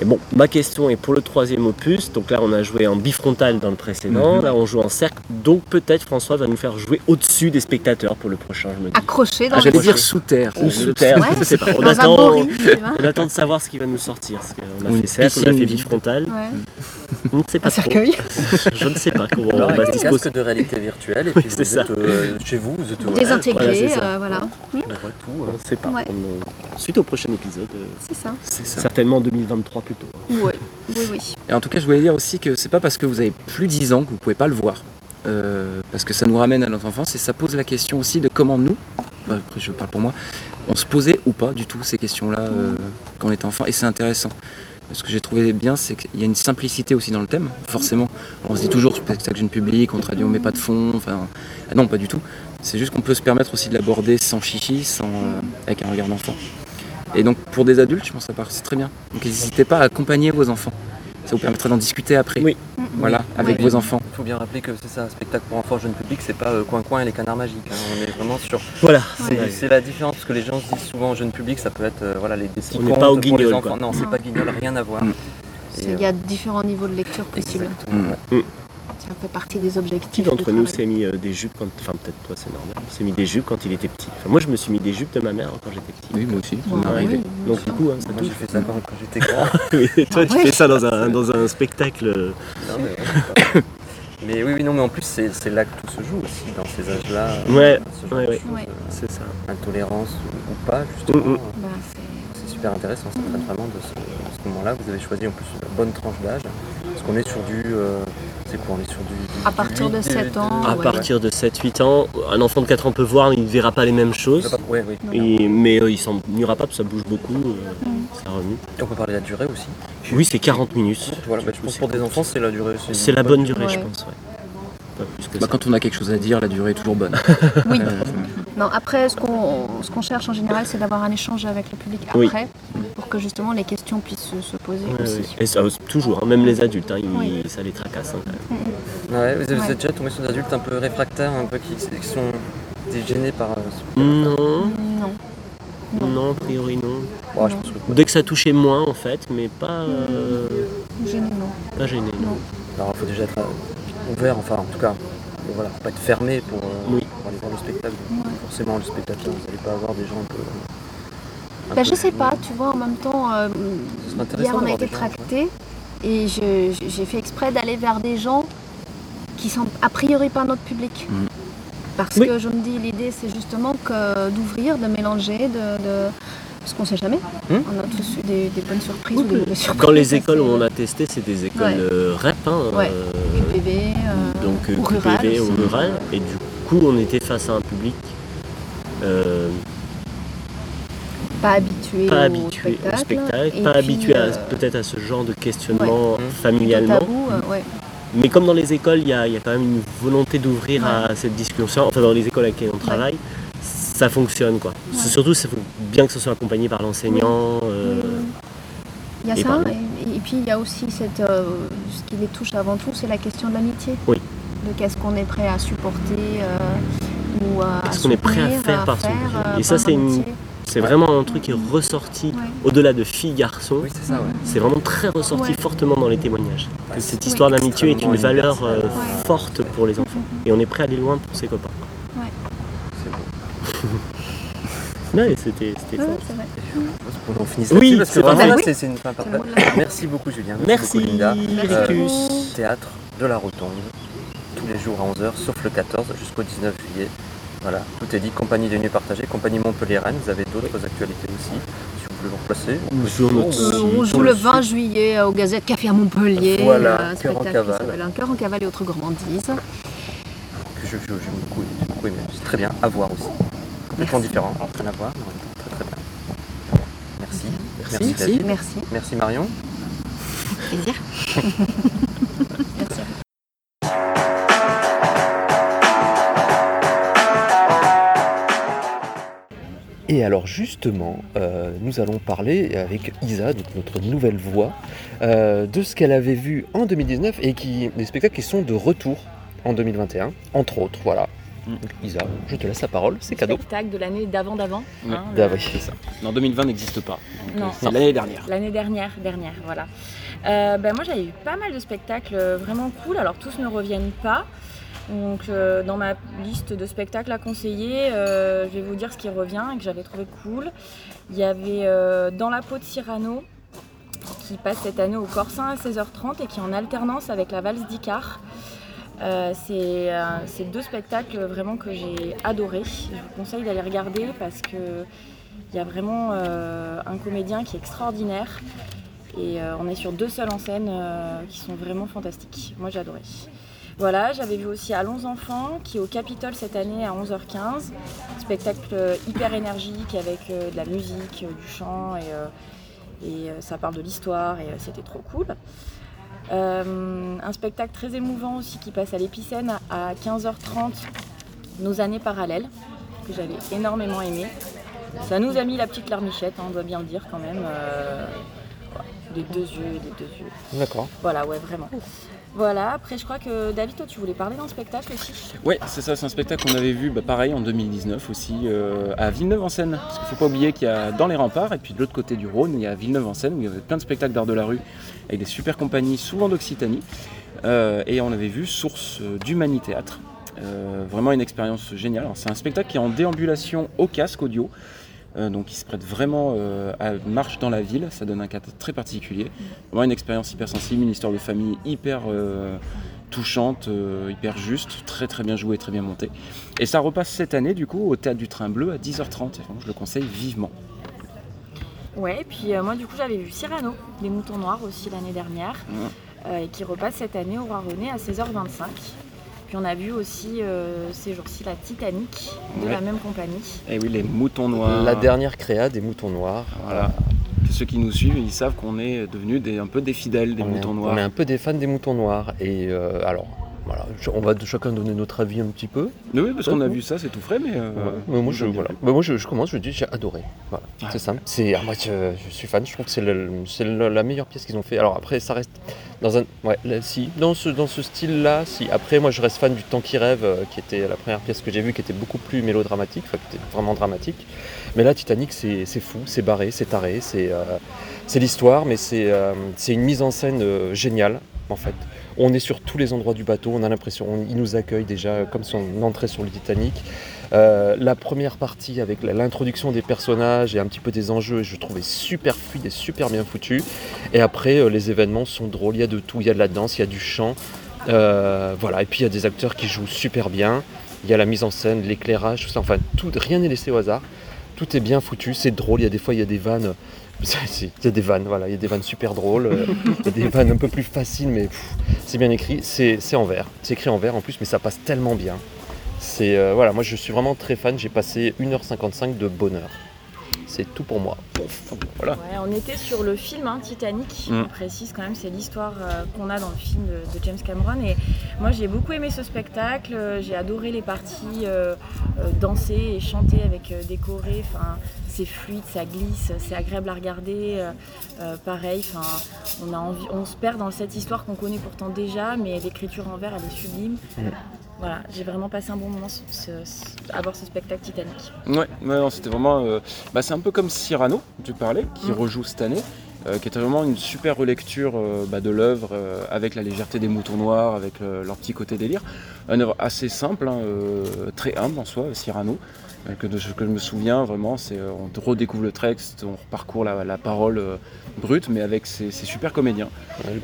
Et bon, ma question est pour le troisième opus. Donc là, on a joué en bifrontal dans le précédent. Mhm. Là, on joue en cercle. Donc peut-être François va nous faire jouer au-dessus des spectateurs pour le prochain, je me dis. Accroché dans Ah, J'allais dire sous terre. Ou sous terre, Ouais. je sais pas. On dans attend, on de savoir ce qui va nous sortir. Parce qu'on a fait cercle, on a fait bifrontal. Ouais. On ne sait pas Un trop. cercueil. Je ne sais pas comment Alors, on va se disposer. de réalité virtuelle, et puis vous ça. êtes euh, chez vous, vous êtes au Désintégré, Voilà, euh, voilà. on voit tout. On euh. ne sait pas. Ouais. On- Suite au prochain épisode, euh, C'est ça. Certainement en 2023 plutôt. Ouais. Oui, oui. Et en tout cas, je voulais dire aussi que c'est pas parce que vous avez plus 10 ans que vous pouvez pas le voir. Euh, parce que ça nous ramène à notre enfance et ça pose la question aussi de comment nous, bah, après je parle pour moi, on se posait ou pas du tout ces questions-là euh, quand on était enfant. Et c'est intéressant. Ce que j'ai trouvé bien, c'est qu'il y a une simplicité aussi dans le thème, forcément. On se dit toujours spectacle jeune public, on traduit, on met pas de fond, enfin. ah non, pas du tout. C'est juste qu'on peut se permettre aussi de l'aborder sans chichi, sans, euh, avec un regard d'enfant. Et donc pour des adultes, je pense que ça part c'est très bien. Donc n'hésitez pas à accompagner vos enfants. Ça vous permettra d'en discuter après. Oui. Voilà, avec vos enfants. Il faut bien rappeler que c'est ça, un spectacle pour enfants jeune public, c'est pas euh, Coin Coin et les canards magiques. hein. On est vraiment sur. Voilà. C'est la différence, parce que les gens se disent souvent jeune public, ça peut être euh, voilà, les des On n'est pas au Guignol, quoi. Non, c'est pas guignol, rien à voir. Mm. Il y a différents niveaux de lecture possibles. Mm. Ça fait partie des objectifs. Qui d'entre nous s'est mis euh, des jupes quand. Enfin, peut-être toi, c'est normal. S'est mis des jupes quand il était petit. Enfin, moi, je me suis mis des jupes de ma mère quand j'étais petit. Oui, moi aussi, ça Ouais, arrivé. oui, Donc, du coup, hein, ça Moi j'ai fait ça quand, j'étais grand. Oui, toi, tu Ouais. fais ça dans un, dans un spectacle. Non, mais, ouais, mais oui, oui, non, mais en plus c'est c'est là que tout se joue aussi, dans ces âges-là. Ouais, ce genre ouais, de ouais. choses, Ouais. euh, C'est ça. intolérance ou, ou pas, justement. Mm, mm. euh, Bah, c'est- super intéressant, ça traite vraiment de ce, de ce moment-là. Vous avez choisi en plus une bonne tranche d'âge. Parce qu'on est sur du. euh, c'est quoi On est sur du. du- À du partir de huit, 7 ans, À ouais. partir de 7-8 ans, un enfant de 4 ans peut voir, il ne verra pas les mêmes choses. Ouais, oui. Et- mais euh, il s'en ira pas parce que ça bouge beaucoup, euh, ça remue. Et on peut parler de la durée aussi. Oui, c'est 40 minutes. Voilà, bah, je pense que pour des enfants, c'est la durée. C'est la bonne durée, je pense. Ouais. Pas plus que Bah, ça. quand on a quelque chose à dire, la durée est toujours bonne. Oui. Euh, Non, après, ce qu'on ce qu'on cherche en général, c'est d'avoir un échange avec le public Oui. après, pour que justement les questions puissent se, se poser Ouais, aussi. Et ça, toujours, hein, même les adultes, hein, ils- Oui. ça les tracasse. hein, quand même. Ouais, vous, avez, vous Ouais. êtes déjà tombé sur des adultes un peu réfractaires, un peu qui, qui sont gênés par. euh, ce- Non, Non. Non. non, a priori non. Je pense que. Dès que ça touchait moins en fait, mais pas, euh, Gêné, non. pas gêné. non. Alors, il faut déjà être euh, ouvert, enfin, en tout cas. Voilà, faut pas être fermé pour, euh, Oui. pour aller voir le spectacle. Forcément, le spectateur, vous n'allez pas avoir des gens un peu. un Bah, peu je sais pas, tu vois, en même temps, euh, hier on a été tracté et j'ai fait exprès d'aller vers des gens qui sont a priori pas notre public. Mhm. Parce Oui. que je me dis, l'idée c'est justement que d'ouvrir, de mélanger, de. de- Parce qu'on sait jamais. Mhm. On a tous eu des, des bonnes surprises Oui, ou des surprises. Dans les écoles où on a testé, c'est des écoles Ouais. euh, REP, hein, Ouais. euh, euh, donc euh, ou rural ou aussi. rural, et du coup on était face à un public euh, pas habitué, pas au, habitué spectacle, au spectacle, pas puis, habitué euh, peut-être à ce genre de questionnement Ouais. familialement. tabou, euh, ouais. Mais comme dans les écoles, il y a, il y a quand même une volonté d'ouvrir à cette discussion, enfin dans les écoles avec lesquelles on travaille, ça fonctionne quoi. Surtout, c'est bien que ce soit accompagné par l'enseignant. euh, Il y a ça, et, et puis il y a aussi cette, euh, ce qui les touche avant tout, c'est la question de l'amitié. Oui. De qu'est-ce qu'on est prêt à supporter euh, ou à Qu'est-ce qu'on est prêt à faire par son projet. euh, Et ça, c'est une-. C'est vraiment un truc qui est ressorti Ouais. au-delà de filles-garçons. Oui, c'est ça, ouais. C'est vraiment très ressorti Ouais. fortement dans les témoignages. Que cette Oui. histoire d'amitié est une valeur euh, forte pour les enfants. Et on est prêt à aller loin pour ses copains. C'est beau. Ouais, c'était c'était Ouais, fort. c'est vrai. On en finisse Oui, là-dessus, parce que c'est vraiment parfait. là, Oui. c'est c'est une fin parfaite. Merci beaucoup, Julien. Merci, beaucoup, Linda. Ricus. Théâtre de la Rotonde, tous les jours à 11h, sauf le 14 jusqu'au 19 juillet. Voilà, tout est dit. Compagnie de nuit partagée, compagnie Montpellier-Rennes. Vous avez d'autres actualités aussi, si vous voulez vous replacer. Ou sur notre Euh, site. on joue le 20 juillet euh, au Gazette Café à Montpellier. Voilà, euh, un Cœur en spectacle qui cavale. s'appelle Un cœur en cavale et autres gourmandises. Que je- je- j'aime beaucoup, j'ai beaucoup aimé. C'est très bien à voir aussi. Complètement différent, rien à voir, très très bien. Merci. Merci. Merci, David. Merci. Merci Marion. Plaisir. Merci. Et alors justement, euh, nous allons parler avec Isa, donc notre nouvelle voix, euh, de ce qu'elle avait vu en 2019 et qui des spectacles qui sont de retour en 2021, entre autres. Voilà. Isa, je te laisse la parole, c'est cadeau. Spectacle de l'année d'avant d'avant. Ouais, hein, bah le- oui. C'est ça. En 2020 n'existe pas. Donc, Non. euh, C'est l'année dernière. L'année dernière, dernière, voilà. Euh, ben moi j'avais eu pas mal de spectacles euh, vraiment cool. Alors tous ne reviennent pas. Donc euh, dans ma liste de spectacles à conseiller, euh, je vais vous dire ce qui revient et que j'avais trouvé cool. Il y avait euh, Dans la peau de Cyrano qui passe cette année au Corsin à 16h30 et qui est en alternance avec la valse d'Icar. Euh, c'est euh, c'est deux spectacles vraiment que j'ai adorés. Je vous conseille d'aller regarder parce que il y a vraiment euh, un comédien qui est extraordinaire et on est sur deux seuls en scène qui sont vraiment fantastiques. Moi j'ai adoré. Voilà, j'avais vu aussi Allons enfants qui est au Capitole cette année à 11h15. Spectacle hyper énergique avec de la musique, du chant et, et ça parle de l'histoire et c'était trop cool. Euh, un spectacle très émouvant aussi qui passe à l'Épicène à 15h30, Nos années parallèles, que j'avais énormément aimé. Ça nous a mis la petite larmichette, hein, on doit bien le dire quand même. euh, des deux yeux, des deux yeux. D'accord. Voilà, ouais, vraiment. Voilà, après je crois que David, toi tu voulais parler d'un spectacle aussi Ouais, c'est ça, c'est un spectacle qu'on avait vu bah, pareil en 2019 aussi euh, à Villeneuve-en-Seine. Parce qu'il faut pas oublier qu'il y a dans les remparts et puis de l'autre côté du Rhône, il y a Villeneuve-en-Seine où il y avait plein de spectacles d'art de la rue avec des super compagnies, souvent d'Occitanie. Euh, et on avait vu Source d'Humanité Théâtre. Euh, vraiment une expérience géniale. C'est un spectacle qui est en déambulation au casque audio. euh, donc il se prête vraiment à marche dans la ville, ça donne un cadre très particulier. Vraiment une expérience hyper sensible, une histoire de famille hyper touchante, hyper juste, très très bien jouée, très bien montée. Et ça repasse cette année du coup au Théâtre du Train Bleu à 10h30. Et vraiment, je le conseille vivement. Ouais, et puis euh, moi du coup j'avais vu Cyrano, des moutons noirs aussi l'année dernière, Ouais. euh, et qui repasse cette année au Roi René à 16h25. Puis on a vu aussi euh, ces jours-ci la Titanic de Ouais. la même compagnie. Et oui, les moutons noirs. La dernière créa des moutons noirs. Voilà. Ceux qui nous suivent, ils savent qu'on est devenus des, un peu des fidèles des on, est, moutons on noirs. est un peu des fans des moutons noirs. Et euh, alors, voilà, on va de chacun donner notre avis un petit peu. Oui, parce qu'on a vu ça, c'est tout frais, mais. euh, Ouais. Mais moi, je, j'aime bien. voilà. Mais moi je, je commence, je dis j'ai adoré. Voilà. C'est simple. C'est, ah, moi, je, je suis fan, je trouve que c'est, le- c'est le- la meilleure pièce qu'ils ont fait. Alors après, ça reste dans un. Ouais, là, si. Dans ce, dans ce style-là, si. Après, moi je reste fan du Temps qui rêve, euh, qui était la première pièce que j'ai vue, qui était beaucoup plus mélodramatique, enfin, qui était vraiment dramatique. Mais là, Titanic, c'est, c'est fou, c'est barré, c'est taré, c'est, euh, c'est l'histoire, mais c'est, c'est une mise en scène géniale, en fait. On est sur tous les endroits du bateau, on a l'impression, on- il nous accueille déjà comme son entrée sur le Titanic. Euh, la première partie avec l'introduction des personnages et un petit peu des enjeux, je trouvais super fluide et super bien foutu. Et après, euh, les événements sont drôles, il y a de tout, il y a de la danse, il y a du chant. Euh, voilà, et puis il y a des acteurs qui jouent super bien. Il y a la mise en scène, l'éclairage, tout ça. Enfin, tout, rien n'est laissé au hasard. Tout est bien foutu, c'est drôle. Il y a des fois, il y a des vannes. Il y a des vannes, voilà, il y a des vannes super drôles. euh, Il y a des vannes un peu plus faciles, mais c'est bien écrit. C'est en vert, c'est écrit en vert en plus, mais ça passe tellement bien. C'est euh, voilà, moi je suis vraiment très fan. J'ai passé 1h55 de bonheur. C'est tout pour moi. Voilà. Ouais, on était sur le film hein, Titanic, Mm. on précise quand même, c'est l'histoire euh, qu'on a dans le film de, de James Cameron. Et moi j'ai beaucoup aimé ce spectacle, j'ai adoré les parties euh, danser et chanter avec des. Enfin, c'est fluide, ça glisse, c'est agréable à regarder. euh, euh, pareil, on, a envie, on se perd dans cette histoire qu'on connaît pourtant déjà, mais l'écriture en vert elle est sublime. Mm. Voilà, j'ai vraiment passé un bon moment ce- ce- ce- à voir ce spectacle Titanic. Ouais, c'était vraiment. euh, bah, c'est un peu comme Cyrano, tu parlais, qui Mm. rejoue cette année, euh, qui était vraiment une super relecture euh, bah, de l'œuvre euh, avec la légèreté des moutons noirs, avec leur petit côté délire. Une œuvre assez simple, hein, très humble en soi, Cyrano. Euh, Que, de ce que je me souviens vraiment, c'est euh, on redécouvre le texte, on reparcourt la, la parole euh, brute, mais avec ces, ces super comédiens.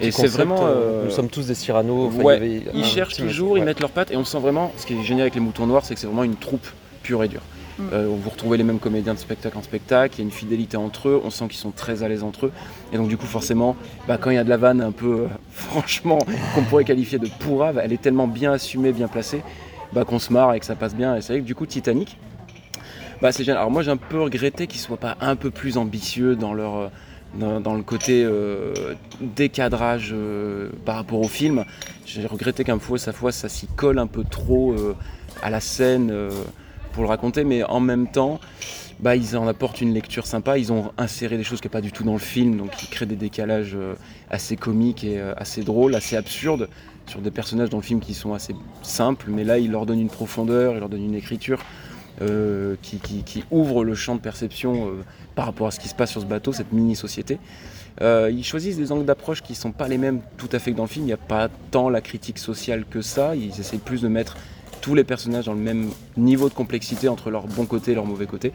Et c'est vraiment, euh, Nous sommes tous des Cyrano. enfin, ouais, il y avait Ils cherchent toujours, ouais. ils mettent leurs pattes, et on sent vraiment, ce qui est génial avec les moutons noirs, c'est que c'est vraiment une troupe pure et dure. Mm. Euh, vous retrouvez les mêmes comédiens de spectacle en spectacle, il y a une fidélité entre eux, on sent qu'ils sont très à l'aise entre eux. Et donc du coup forcément, bah, quand il y a de la vanne un peu, euh, franchement, qu'on pourrait qualifier de pourrave, elle est tellement bien assumée, bien placée, bah, qu'on se marre et que ça passe bien. Et c'est vrai que du coup Titanic, bah, c'est génial. Alors moi j'ai un peu regretté qu'ils soient pas un peu plus ambitieux dans leur... euh, dans, le côté euh, décadrage euh, par rapport au film. J'ai regretté qu'un fois, sa fois, ça s'y colle un peu trop euh, à la scène. pour le raconter, mais en même temps, bah, ils en apportent une lecture sympa. Ils ont inséré des choses qui n'est pas du tout dans le film, donc ils créent des décalages assez comiques et assez drôles, assez absurdes sur des personnages dans le film qui sont assez simples, mais là, ils leur donnent une profondeur, ils leur donnent une écriture euh, qui, ouvre le champ de perception euh, par rapport à ce qui se passe sur ce bateau, cette mini-société. Euh, ils choisissent des angles d'approche qui ne sont pas les mêmes tout à fait que dans le film. Il n'y a pas tant la critique sociale que ça. Ils essayent plus de mettre tous les personnages dans le même niveau de complexité entre leur bon côté et leur mauvais côté.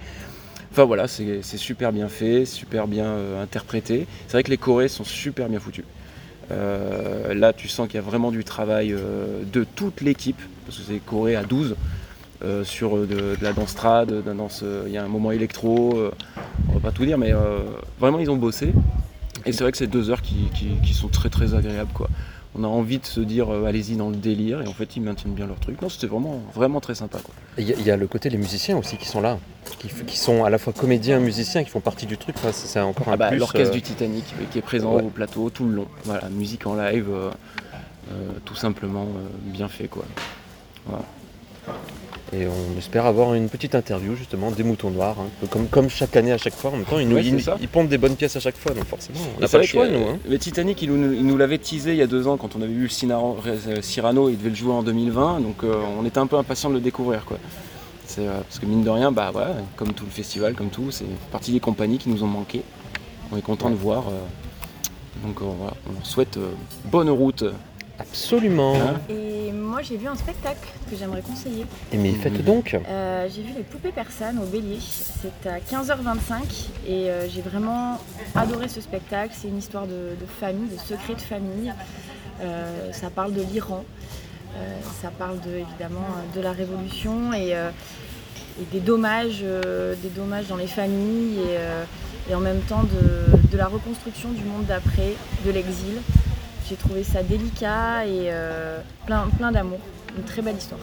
Enfin voilà, c'est super bien fait, super bien interprété. C'est vrai que les chorés sont super bien foutus. Là, tu sens qu'il y a vraiment du travail de toute l'équipe, parce que c'est choré à 12, euh, sur euh, de, de la danse trad, de la danse, euh, il y a un moment électro, on va pas tout dire, mais vraiment ils ont bossé. Et c'est vrai que c'est deux heures qui, qui- qui sont très très agréables. Quoi. On a envie de se dire allez-y dans le délire, et en fait ils maintiennent bien leur truc. Non, c'était vraiment, vraiment très sympa. Quoi. Il y, a- il y a le côté les musiciens aussi qui sont là, qui, sont à la fois comédiens, musiciens, qui font partie du truc. Enfin, c'est encore un Ah bah, plus. L'orchestre du Titanic qui est présent ouais. au plateau tout le long. Voilà, musique en live, euh, tout simplement euh, bien fait. quoi. Et on espère avoir une petite interview justement des moutons noirs, hein, comme, comme chaque année à chaque fois. En même temps, ils nous Ouais, ils, ils pondent des bonnes pièces à chaque fois, donc forcément, on n'a pas le choix, nous. euh, hein. Le Titanic, il nous, l'avait teasé il y a deux ans quand on avait vu le Cyrano, euh, Cyrano, il devait le jouer en 2020, donc euh, on était un peu impatient de le découvrir. Quoi. Euh, parce que mine de rien, bah, voilà, comme tout le festival, comme tout, c'est partie des compagnies qui nous ont manqué. On est content de voir. euh, donc euh, voilà, on leur souhaite euh, bonne route. Absolument. Hein Et moi j'ai vu un spectacle que j'aimerais conseiller. Et mais faites donc. Euh, j'ai vu les poupées persanes au Bélier. C'est à 15h25 et euh, j'ai vraiment adoré ce spectacle. C'est une histoire de, de famille, de secrets de famille. Euh, ça parle de l'Iran. Euh, ça parle de, évidemment de la révolution et, euh, et des dommages, euh, des dommages dans les familles et, euh, et en même temps de, de la reconstruction du monde d'après, de l'exil. J'ai trouvé ça délicat et euh, plein, plein d'amour. Une très belle histoire.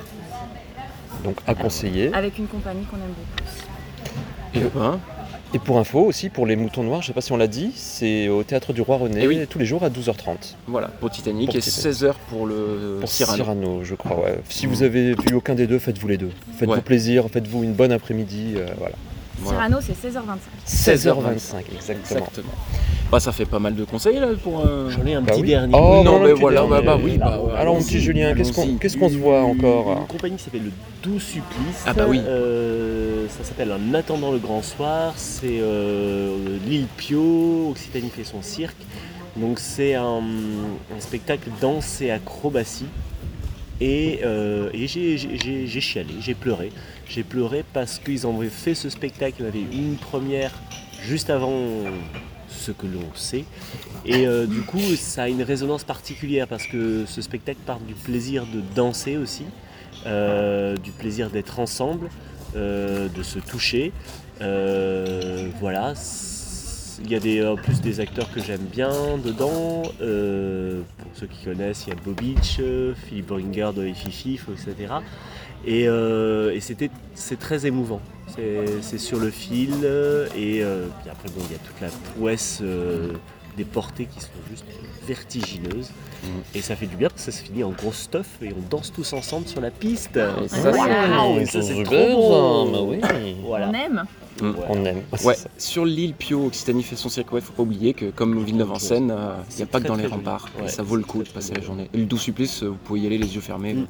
Donc à conseiller. Avec une compagnie qu'on aime beaucoup. Et Et pour info aussi, pour les moutons noirs, je sais pas si on l'a dit, c'est au théâtre du Roi René Eh oui. tous les jours à 12h30. voilà, pour Titanic Pour et Titanic. 16h pour le Pour Cyrano. Cyrano, je crois. ouais. Si vous avez vu aucun des deux, faites-vous les deux. Faites-vous Ouais. plaisir, faites-vous une bonne après-midi. euh, voilà. Voilà. Cyrano, c'est 16h25. 16h25, exactement. Exactement. Bah, ça fait pas mal de conseils là pour. euh, J'en ai un Bah petit oui. dernier. Oh, non, bah, mais voilà, bah, bah oui, bah, ouais, Alors, mon petit Julien, qu'est-ce qu'on allons-y. qu'est-ce qu'on se voit encore Une compagnie qui s'appelle le Doux Supplice. Ah bah oui. Euh, ça s'appelle En attendant le grand soir. C'est euh, l'île Pio, Occitanie fait son cirque. Donc c'est un, un spectacle danse et acrobatie. Et, euh, et j'ai chialé, j'ai pleuré. J'ai pleuré parce qu'ils avaient fait ce spectacle, il y en avait eu une première juste avant ce que l'on sait. Et euh, du coup, ça a une résonance particulière parce que ce spectacle part du plaisir de danser aussi, euh, du plaisir d'être ensemble, euh, de se toucher. Voilà. Il y a en plus des acteurs que j'aime bien dedans. Pour ceux qui connaissent, il y a Bobich, Philippe Bringer de Fifif, etc. Et, euh, et c'était, c'est très émouvant. C'est, c'est sur le fil. euh, Et euh, puis après, bon, il y a toute la prouesse euh, des portées qui sont juste vertigineuses. Et ça fait du bien parce que ça se finit en gros stuff et on danse tous ensemble sur la piste. Et ça, c'est- et ça, c'est trop beau. ça, bah oui. Voilà. On aime. Mm. Ouais. On aime. Ouais, sur l'île Pio, Occitanie fait son cirque, il faut pas oublier que comme Villeneuve-en-Seine, il n'y a pas que dans les remparts. Ouais, ça vaut le c'est coup de passer la journée. Et le doux supplice, vous pouvez y aller les yeux fermés, Mm.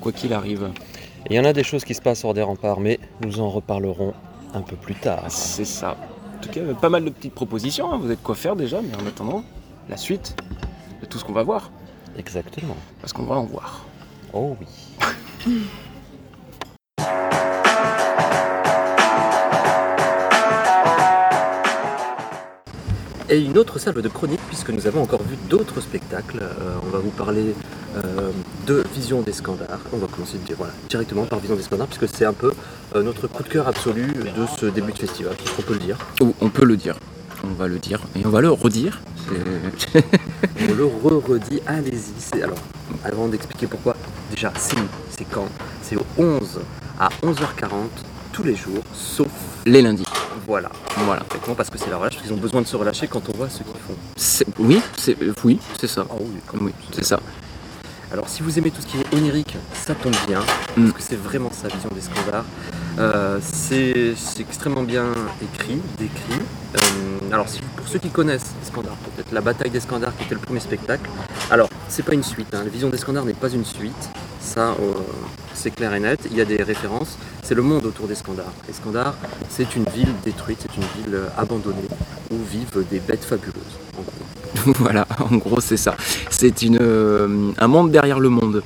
Quoi qu'il arrive. Il y en a des choses qui se passent hors des remparts, mais nous en reparlerons un peu plus tard. C'est ça. En tout cas, pas mal de petites propositions, hein. vous avez de quoi faire déjà, mais en attendant, la suite de tout ce qu'on va voir, Exactement. parce qu'on va en voir. Oh oui. Et une autre salve de chronique, puisque nous avons encore vu d'autres spectacles. Euh, on va vous parler euh, de Vision des Scandars. On va commencer voilà, directement par Vision des Scandars, puisque c'est un peu euh, notre coup de cœur absolu de ce début de festival, on peut le dire. Oh, on peut le dire. On va le dire. Et on va le redire. On le re-redit, allez-y. C'est- Alors, avant d'expliquer pourquoi, déjà, c'est où C'est quand? C'est au 11 à 11h40 tous les jours, sauf Les lundis. voilà. Voilà. Effectivement, parce que c'est la relâche, parce qu'ils ont besoin de se relâcher quand on voit ce qu'ils font. Oui, c'est oui, c'est ça. Oui, quand Oui, c'est ça. Alors, si vous aimez tout ce qui est onirique, ça tombe bien, Mm. parce que c'est vraiment sa vision des scandales. Euh, c'est extrêmement bien écrit, décrit. Euh, alors si- pour ceux qui connaissent Escandar, peut-être la bataille d'Escandar qui était le premier spectacle. Alors c'est pas une suite, hein. la vision d'Escandar n'est pas une suite, ça euh, c'est clair et net. Il y a des références. C'est le monde autour d'Escandar. Escandar, c'est une ville détruite, c'est une ville euh, abandonnée où vivent des bêtes fabuleuses. en gros. voilà, en gros c'est ça. C'est une, euh, un monde derrière le monde,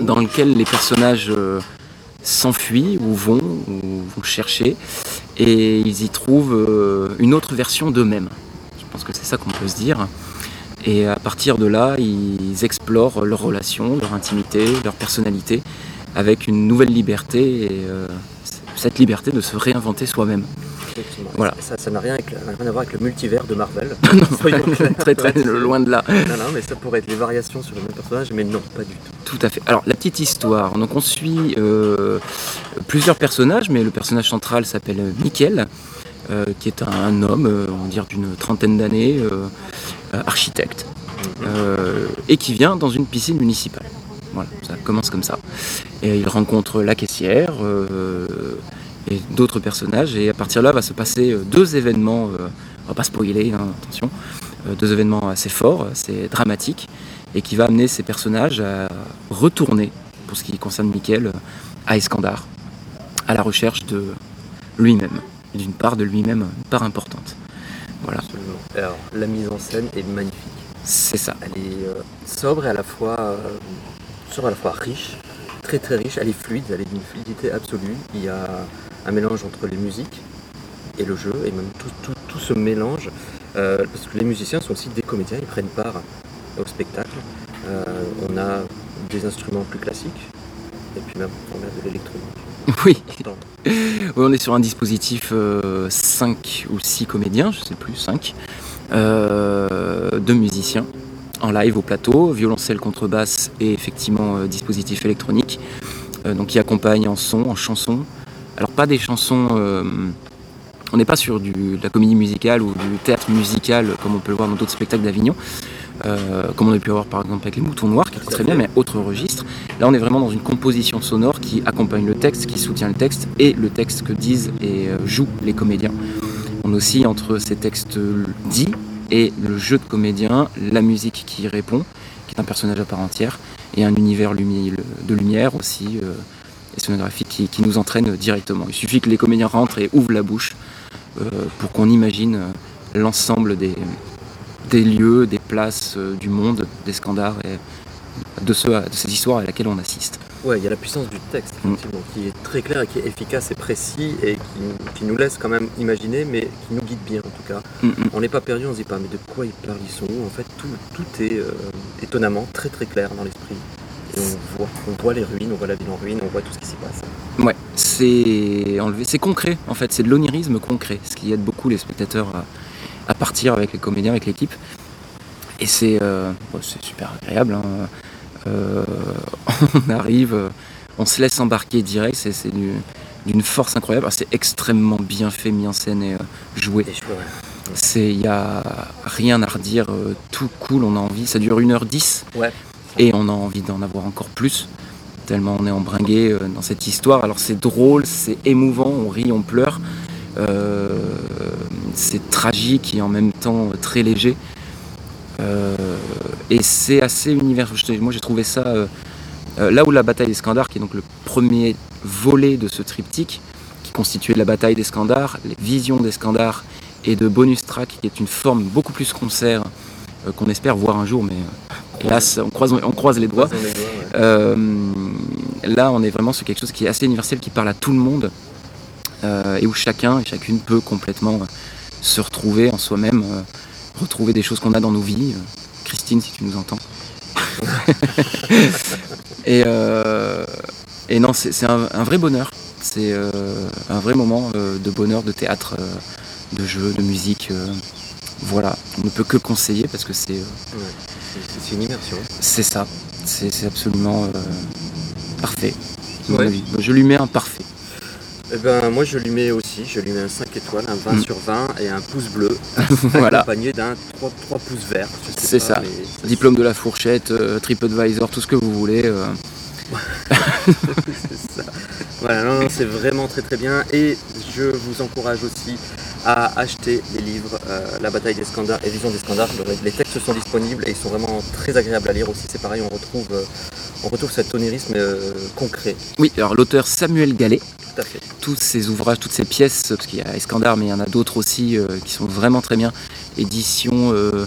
dans lequel les personnages euh, s'enfuient ou vont, ou vont chercher, et ils y trouvent une autre version d'eux-mêmes. Je pense que c'est ça qu'on peut se dire. Et à partir de là, ils explorent leurs relations, leur intimité, leur personnalité, avec une nouvelle liberté, et euh, cette liberté de se réinventer soi-même. Voilà. Ça n'a rien, à voir avec le multivers de Marvel. Non, Soyons clairs très très loin de là. Non, non, mais ça pourrait être les variations sur le même personnage, mais non, pas du tout. Tout à fait. Alors la petite histoire, donc on suit euh, plusieurs personnages, mais le personnage central s'appelle Mickel, euh, qui est un homme, euh, on va dire d'une trentaine d'années, architecte, euh, et qui vient dans une piscine municipale. Voilà, ça commence comme ça. Et il rencontre la caissière euh, et d'autres personnages, et à partir de là va se passer euh, deux événements, euh, on va pas spoiler, hein, attention, euh, deux événements assez forts, assez dramatiques, et qui va amener ces personnages à retourner, pour ce qui concerne Michael, à Escandar, à la recherche de lui-même, d'une part de lui-même, une part importante. Voilà, Absolument. Alors, la mise en scène est magnifique. c'est ça. Elle est sobre et à la fois euh, sobre, à la fois riche, très très riche. Elle est fluide, elle est d'une fluidité absolue. Il y a un mélange entre les musiques et le jeu, et même tout, tout, tout ce mélange, euh, parce que les musiciens sont aussi des comédiens, ils prennent part au spectacle. Euh, on a des instruments plus classiques, et puis même on a de l'électronique. Oui, Oui, on est sur un dispositif 5 ou 6 comédiens, je sais plus, 5, de musiciens en live au plateau, violoncelle, contrebasse et effectivement euh, dispositif électronique, euh, donc qui accompagne en son, en chanson. Alors pas des chansons, euh, on n'est pas sur du, de la comédie musicale ou du théâtre musical comme on peut le voir dans d'autres spectacles d'Avignon, comme on a pu avoir par exemple avec les Moutons Noirs, qui est très bien, mais autre registre. Là, on est vraiment dans une composition sonore qui accompagne le texte, qui soutient le texte et le texte que disent et jouent les comédiens. On oscille entre ces textes dits et le jeu de comédien, la musique qui répond, qui est un personnage à part entière, et un univers de lumière aussi, euh, et sonographique qui, qui nous entraîne directement. Il suffit que les comédiens rentrent et ouvrent la bouche euh, pour qu'on imagine euh, l'ensemble des, lieux, des places euh, du monde, des scandars et de, ce, de ces histoires à laquelle on assiste. Ouais, il y a la puissance du texte, Mm. effectivement, qui est très clair et qui est efficace et précis et qui, qui nous laisse quand même imaginer, mais qui nous guide bien en tout cas. Mm, mm. On n'est pas perdu, on se dit pas, mais de quoi ils parlent, ils sont où En fait, tout, tout est euh, étonnamment très très clair dans l'esprit. Et on voit, on voit les ruines, on voit la ville en ruine, on voit tout ce qui s'y passe. Ouais, c'est enlevé, c'est concret en fait, c'est de l'onirisme concret, ce qui aide beaucoup les spectateurs à, à partir avec les comédiens, avec l'équipe. Et c'est euh, bon, super agréable. hein. Euh, on arrive, on se laisse embarquer direct, c'est c'est du- d'une force incroyable. Alors, C'est extrêmement bien fait, mis en scène et euh, joué. C'est, il y a rien à redire, euh, tout cool, on a envie. Ça dure 1h10 Ouais. et on a envie d'en avoir encore plus. Tellement on est embringué euh, dans cette histoire. Alors c'est drôle, c'est émouvant, on rit, on pleure. C'est tragique et en même temps très léger. Euh, et c'est assez univers. je te- Moi j'ai trouvé ça euh, euh, là où la bataille des Scandars, qui est donc le premier volet de ce triptyque, qui constituait la bataille des Scandars, les visions des Scandars et de bonus track, qui est une forme beaucoup plus concert euh, qu'on espère voir un jour, mais euh, hélas on croise, on croise les doigts. Croisons les doigts, ouais. Euh, là, on est vraiment sur quelque chose qui est assez universel, qui parle à tout le monde, et où chacun et chacune peut complètement se retrouver en soi-même, retrouver des choses qu'on a dans nos vies. Euh, Christine, si tu nous entends. et, euh, et non, c'est un, un vrai bonheur. C'est euh, un vrai moment euh, de bonheur, de théâtre, de jeu, de musique. voilà, on ne peut que conseiller parce que c'est Ouais. C'est- une immersion. c'est ça, c'est absolument parfait. Ouais. Je lui mets un parfait. Eh ben, moi je lui mets aussi, je lui mets un 5 étoiles, un 20 Mm. sur 20 et un pouce bleu, voilà, accompagné d'un 3, 3 pouces verts. C'est ça. mais diplôme de la fourchette, euh, TripAdvisor, tout ce que vous voulez. euh, c'est ça. Voilà, non, non, c'est vraiment très très bien. Et je vous encourage aussi à acheter les livres euh, La bataille des Scandars et Vision des Scandars. Le- Les textes sont disponibles et ils sont vraiment très agréables à lire aussi. C'est pareil, on retrouve, euh, on retrouve cet onirisme euh, concret. Oui, alors l'auteur Samuel Gallet, à fait. tous ses ouvrages, toutes ses pièces, parce qu'il y a Escandar, mais il y en a d'autres aussi euh, qui sont vraiment très bien. Édition euh,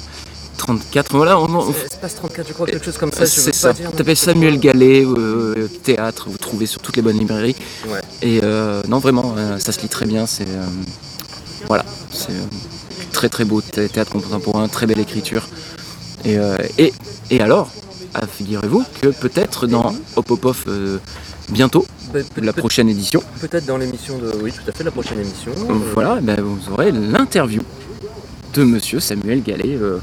34, voilà, on- on- Espace 34, je crois, quelque chose comme ça. c'est ça. n'importe Samuel. Gallet, euh, théâtre, vous trouvez sur toutes les bonnes librairies. Ouais. Et euh, non, vraiment, euh, ça se lit très bien. C'est euh, voilà, c'est euh, très très beau thé- théâtre contemporain, très belle écriture. Et, euh, et, et alors, ah, figurez-vous que peut-être dans Hop Hop Off euh, bientôt, la prochaine édition, Peut-être dans l'émission de. Oui, tout à fait, la prochaine émission. euh, voilà, ben, vous aurez l'interview de Monsieur Samuel Gallet. euh,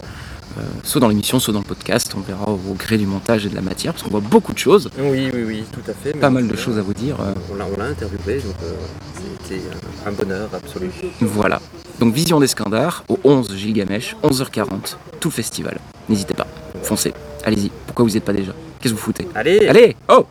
euh, soit dans l'émission, soit dans le podcast, on verra au gré du montage et de la matière, parce qu'on voit beaucoup de choses, Oui, oui, oui, tout à fait. pas mal de choses à vous dire. On l'a, interviewé, donc c'était un- bonheur absolu. Voilà. Donc Vision des Scandars au 11 Gilgamesh, 11h40, tout festival. N'hésitez pas, foncez, allez-y. Pourquoi vous n'y êtes pas déjà? Qu'est-ce que vous foutez? Allez, Allez Oh